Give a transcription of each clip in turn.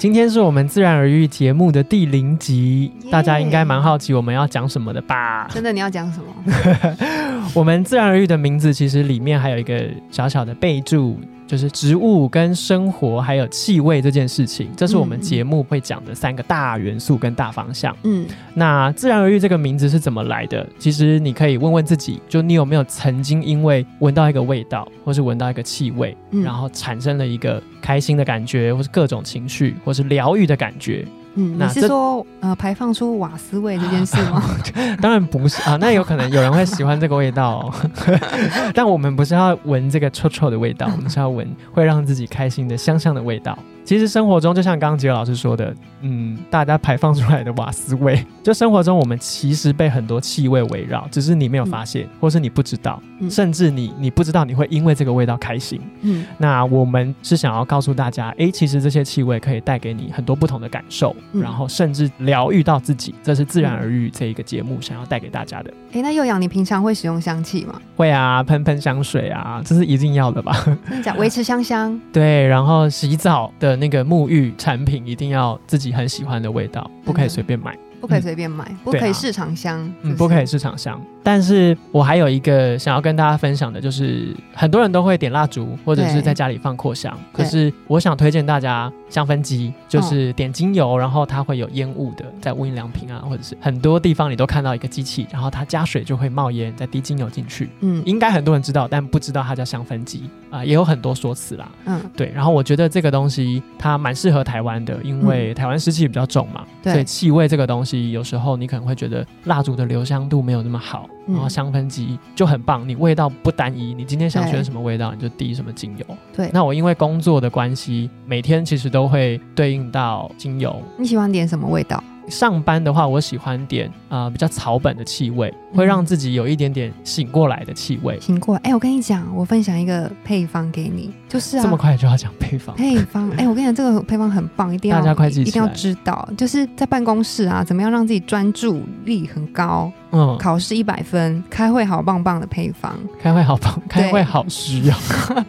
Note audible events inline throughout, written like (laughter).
今天是我们自然而愈节目的第零集，耶大家应该蛮好奇我们要讲什么的吧？真的，你要讲什么？(laughs) 我们自然而愈的名字其实里面还有一个小小的备注，就是植物跟生活还有气味这件事情，这是我们嗯节目会讲的三个大元素跟大方向。嗯，那自然而愈这个名字是怎么来的？其实你可以问问自己，就你有没有曾经因为闻到一个味道，或是闻到一个气味，嗯然后产生了一个开心的感觉，或是各种情绪，或是疗愈的感觉？嗯，你是说呃排放出瓦斯味这件事 (laughs) 吗？(laughs) 当然不是啊，那有可能有人会喜欢这个味道、哦，(laughs) 但我们不是要闻这个臭臭的味道，我们是要闻会让自己开心的香香的味道。其实生活中，就像刚刚杰老师说的，嗯，大家排放出来的瓦斯味，(laughs) 就生活中我们其实被很多气味围绕，只是你没有发现，或是你不知道，嗯甚至你你不知道你会因为这个味道开心。嗯那我们是想要告诉大家，哎，其实这些气味可以带给你很多不同的感受，嗯然后甚至疗愈到自己，这是自然而愈这一个节目想要带给大家的。哎，那幼阳，你平常会使用香气吗？会啊，喷喷香水啊，这是一定要的吧？(laughs) 真的假？维持香香。对，然后洗澡的那个沐浴产品一定要自己很喜欢的味道，不可以随便买。不可以随便买，不可以市场香，嗯，不可以市场香。但是我还有一个想要跟大家分享的，就是很多人都会点蜡烛，或者是在家里放扩香。可是我想推荐大家香氛机，就是点精油，然后它会有烟雾的，在无印良品啊，或者是很多地方你都看到一个机器，然后它加水就会冒烟，再滴精油进去。嗯应该很多人知道，但不知道它叫香氛机啊、也有很多说辞啦。嗯，对，然后我觉得这个东西它蛮适合台湾的，因为台湾湿气比较重嘛，对所以气味这个东西有时候你可能会觉得蜡烛的留香度没有那么好，嗯然后香氛机就很棒，你味道不单一，你今天想选什么味道你就滴什么精油。对。那我因为工作的关系，每天其实都会对应到精油。你喜欢点什么味道？上班的话，我喜欢点啊、呃比较草本的气味，会让自己有一点点醒过来的气味。醒过来，哎、我跟你讲，我分享一个配方给你，就是啊，这么快就要讲配方？配方，哎、我跟你讲，这个配方很棒，一定要大家快记起一定要知道，就是在办公室啊，怎么样让自己专注力很高，嗯，考试一百分，开会好棒棒的配方，开会好棒，开会好需要。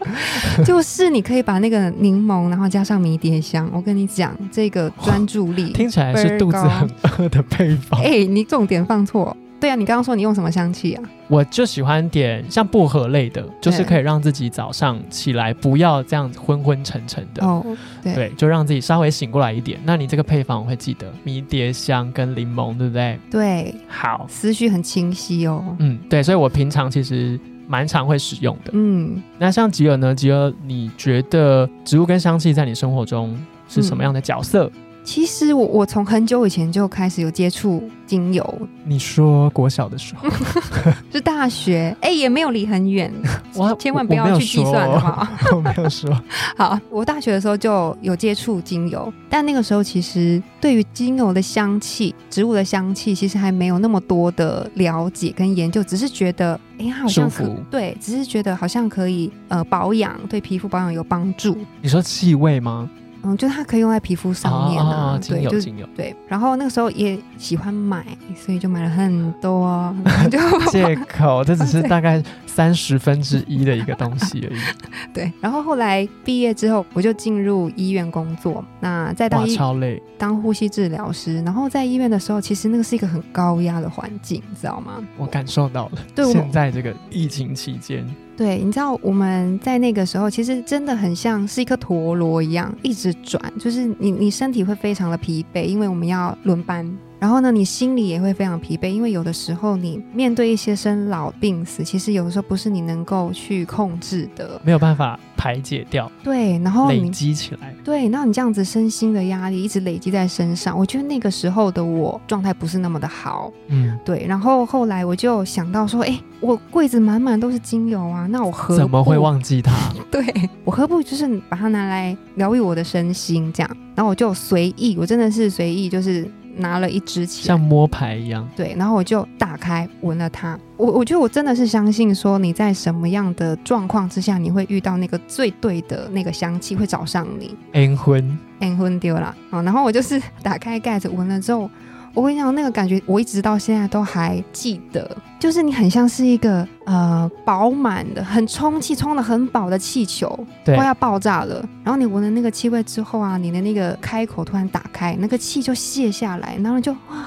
(laughs) 就是你可以把那个柠檬，然后加上迷迭香，我跟你讲，这个专注力，听起来是肚子很饿的配方。哎、你重点放错。对啊，你刚刚说你用什么香气啊？我就喜欢点像薄荷类的，就是可以让自己早上起来不要这样子昏昏沉沉的。哦，对，对，就让自己稍微醒过来一点。那你这个配方我会记得迷迭香跟柠檬，对不对？对，好，思绪很清晰哦。嗯，对，所以我平常其实蛮常会使用的。嗯，那像吉尔呢？吉尔，你觉得植物跟香气在你生活中是什么样的角色？其实我我从很久以前就开始有接触精油，你说国小的时候，(laughs) 是大学，哎，也没有离很远，(laughs) 我千万不要去计算，好不好？(laughs) 我没有说。好，我大学的时候就有接触精油，但那个时候其实对于精油的香气、植物的香气，其实还没有那么多的了解跟研究，只是觉得，哎，它好像可对，只是觉得好像可以呃保养，对皮肤保养有帮助。你说气味吗？嗯，就它可以用在皮肤上面啊，哦对，就是。对。然后那个时候也喜欢买，所以就买了很多，就 (laughs) 借口，这只是 (laughs) 大概三十分之一的一个东西而已。(laughs) 对。然后后来毕业之后，我就进入医院工作。那在当超累。当呼吸治疗师，然后在医院的时候，其实那个是一个很高压的环境，你知道吗？我感受到了。对我现在这个疫情期间，对，你知道我们在那个时候，其实真的很像是一颗陀螺一样，一直转，就是你你身体会非常的疲惫，因为我们要轮班。然后呢，你心里也会非常疲惫，因为有的时候你面对一些生老病死，其实有的时候不是你能够去控制的。没有办法排解掉，对，然后累积起来。对，那你这样子身心的压力一直累积在身上，我觉得那个时候的我状态不是那么的好。嗯，对，然后后来我就想到说，哎，我柜子满满都是精油啊，那我何怎么会忘记它？(laughs) 对我何不就是把它拿来疗愈我的身心这样？然后我就随意，我真的是随意，就是拿了一支起来像，摸牌一样。对，然后我就打开闻了它。我我觉得我真的是相信说你在什么样的状况之下，你会遇到那个最对的那个香气会找上你。阴婚，哎，昏丢了啊！然后我就是 (laughs) 打开盖子闻了之后，我跟你讲那个感觉，我一直到现在都还记得，就是你很像是一个呃饱满的、很充气、充的很饱的气球，对快要爆炸了。然后你闻了那个气味之后啊，你的那个开口突然打开，那个气就泄下来，然后就哇，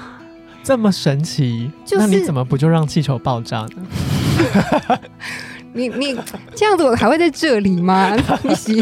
这么神奇，就是那你怎么不就让气球爆炸呢？(laughs) 你你这样子我还会在这里吗？(laughs) 你洗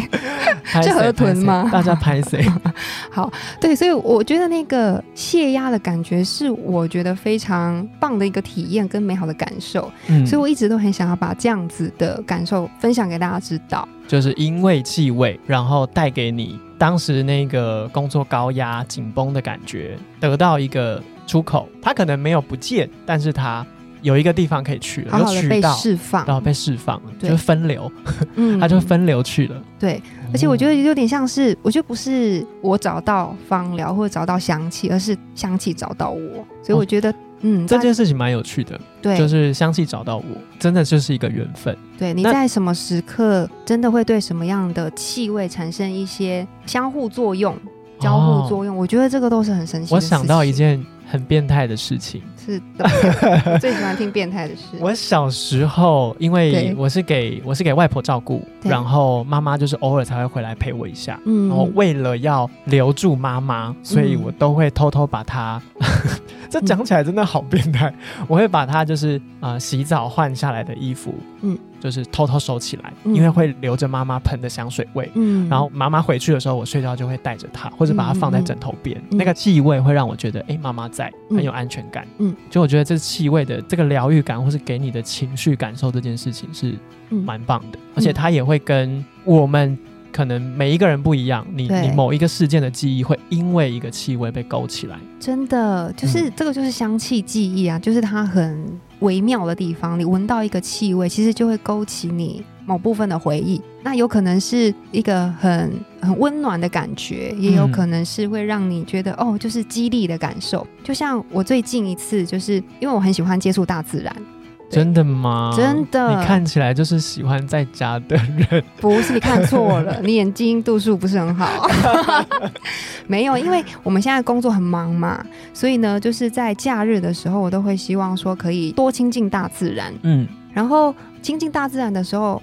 拍谁这河豚吗大家拍谁？(laughs) 好对，所以我觉得那个泄压的感觉是我觉得非常棒的一个体验跟美好的感受。嗯所以我一直都很想要把这样子的感受分享给大家知道。就是因为气味，然后带给你当时那个工作高压、紧绷的感觉，得到一个出口。它可能没有不见，但是它有一个地方可以去了，好好的被释放，然后被释放了，就是分流，嗯 (laughs) 它就分流去了。对，而且我觉得有点像是，我觉得不是我找到芳疗或者找到香气，而是香气找到我，所以我觉得，嗯，这件事情蛮有趣的，对，就是香气找到我，真的就是一个缘分。对，你在什么时刻真的会对什么样的气味产生一些相互作用、交互作用？我觉得这个都是很神奇我。想到一件很变态的事情。是的，我最喜欢听变态的事。(laughs) 我小时候，因为我是给我是给外婆照顾，然后妈妈就是偶尔才会回来陪我一下。嗯然后为了要留住妈妈，所以我都会偷偷把她，这讲起来真的好变态。我会把它就是呃洗澡换下来的衣服，嗯。嗯，就是偷偷收起来，嗯。因为会留着妈妈喷的香水味。嗯。然后妈妈回去的时候，我睡觉就会带着它，或者把它放在枕头边。嗯。那个气味会让我觉得，哎，妈妈在，嗯。很有安全感。嗯。嗯，就我觉得这气味的这个疗愈感，或是给你的情绪感受这件事情是嗯。蛮棒的，而且它也会跟我们可能每一个人不一样，你你某一个事件的记忆会因为一个气味被勾起来。真的就是、嗯这个就是香气记忆啊，就是它很微妙的地方。你闻到一个气味，其实就会勾起你某部分的回忆。那有可能是一个很很温暖的感觉，也有嗯可能是会让你觉得、哦，就是激励的感受。就像我最近一次，就是因为我很喜欢接触大自然，对真的吗？真的你看起来就是喜欢在家的人。(laughs) 不是你看错了，(laughs) 你眼睛度数不是很好。(laughs) 没有，因为我们现在工作很忙嘛，所以呢，就是在假日的时候，我都会希望说可以多亲近大自然。嗯，然后亲近大自然的时候，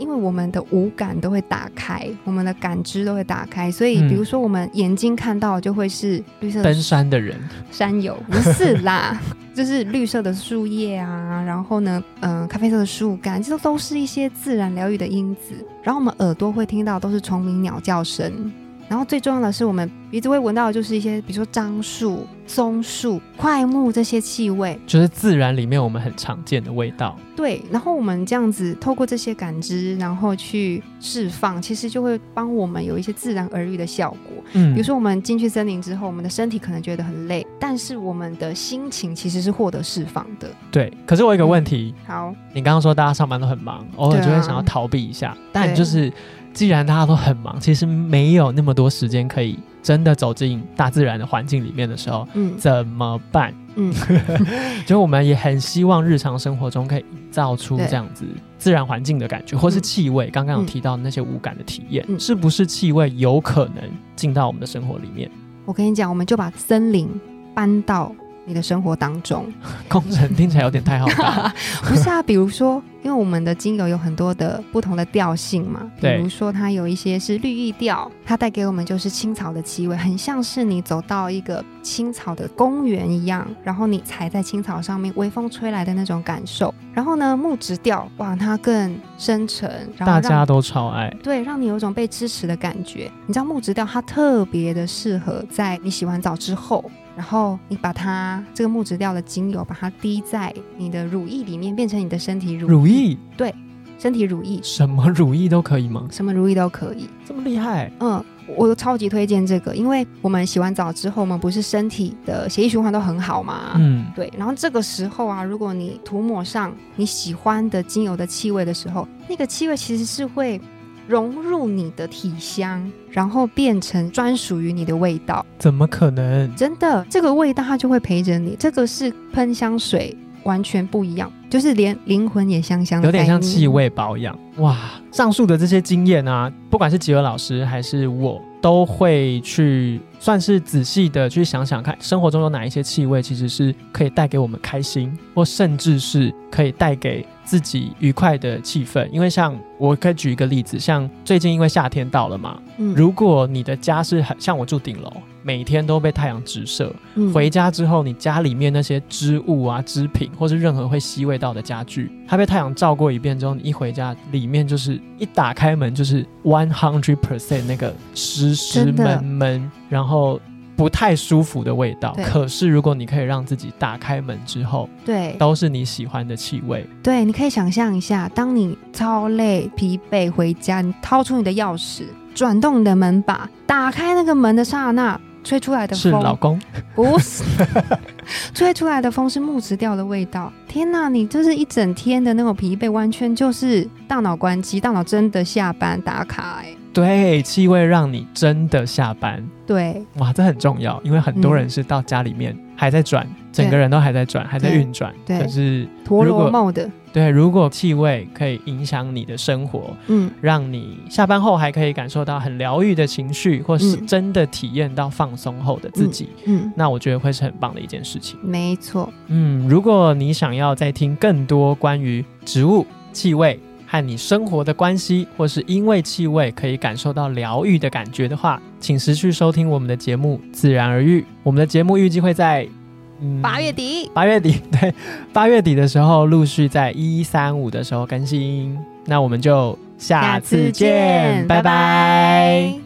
因为我们的五感都会打开，我们的感知都会打开，所以嗯。比如说我们眼睛看到就会是绿色的登山的人，山友，不是啦，(laughs) 就是绿色的树叶啊，然后呢，嗯、咖啡色的树干，这都是一些自然疗愈的因子。然后我们耳朵会听到都是虫鸣鸟叫声，然后最重要的是我们鼻子会闻到的就是一些，比如说樟树、松树、快木这些气味。就是自然里面我们很常见的味道。对，然后我们这样子透过这些感知，然后去释放，其实就会帮我们有一些自然而愈的效果。嗯，比如说，我们进去森林之后，我们的身体可能觉得很累，但是我们的心情其实是获得释放的。对。可是我有一个问题，好，你刚刚说大家上班都很忙，偶尔就会想要逃避一下，但就是既然大家都很忙，其实没有那么多时间可以真的走进大自然的环境里面的时候，嗯怎么办？嗯，(laughs) 就我们也很希望日常生活中可以营造出这样子自然环境的感觉，或是嗯气味。刚刚有嗯提到那些无感的体验，嗯是不是气味有可能进到我们的生活里面？我跟你讲，我们就把森林搬到你的生活当中。(laughs) 工程听起来有点太浩大了。(laughs) 不是啊，比如说，因为我们的精油有很多的不同的调性嘛，比如说它有一些是绿意调，它带给我们就是青草的气味，很像是你走到一个青草的公园一样，然后你踩在青草上面，微风吹来的那种感受。然后呢，木质调，哇，它更深沉，然后大家都超爱，对，让你有一种被支持的感觉。你知道木质调它特别的适合在你洗完澡之后，然后你把它这个木质调的精油把它滴在你的乳液里面，变成你的身体乳乳液对身体乳液，什么乳液都可以吗？什么乳液都可以。这么厉害？嗯，我超级推荐这个，因为我们洗完澡之后，我们不是身体的血液循环都很好嘛。嗯，对，然后这个时候啊，如果你涂抹上你喜欢的精油的气味的时候，那个气味其实是会融入你的体香，然后变成专属于你的味道。怎么可能？真的，这个味道它就会陪着你。这个是喷香水完全不一样，就是连灵魂也香香的，有点像气。味保养。哇，上述的这些经验啊，不管是吉尔老师还是我，都会去算是仔细的去想想看，生活中有哪一些气味其实是可以带给我们开心，或甚至是可以带给自己愉快的气氛。因为像我可以举一个例子，像最近因为夏天到了嘛，嗯如果你的家是很像我住顶楼，每天都被太阳直射，嗯。回家之后，你家里面那些织物啊、织品，或是任何会吸味道的家具，它被太阳照过一遍之后，你一回家，里面就是一打开门就是 one hundred percent 那个湿湿闷闷，然后不太舒服的味道。可是如果你可以让自己打开门之后，对。都是你喜欢的气味，对，你可以想象一下，当你超累、疲惫回家，你掏出你的钥匙，转动你的门把，打开那个门的刹那，吹出来的风是老公。不是，(laughs) 吹出来的风是木质调的味道。天哪，你就是一整天的那种疲惫，完全就是大脑关机，大脑真的下班打卡、哎，对，气味让你真的下班。对哇，这很重要，因为很多人是到家里面还在转，整个人都还在转，还在对运转。对。可是陀螺 mode，对，如果气味可以影响你的生活，嗯，让你下班后还可以感受到很疗愈的情绪，或是嗯。真的体验到放松后的自己，嗯，那我觉得会是很棒的一件事情。没错，嗯，如果你想要再听更多关于植物气味和你生活的关系，或是因为气味可以感受到疗愈的感觉的话，请持续收听我们的节目《自然而愈》。我们的节目预计会在嗯八月底，八月底，对，八月底的时候陆续在一三五的时候更新。那我们就下次见，拜拜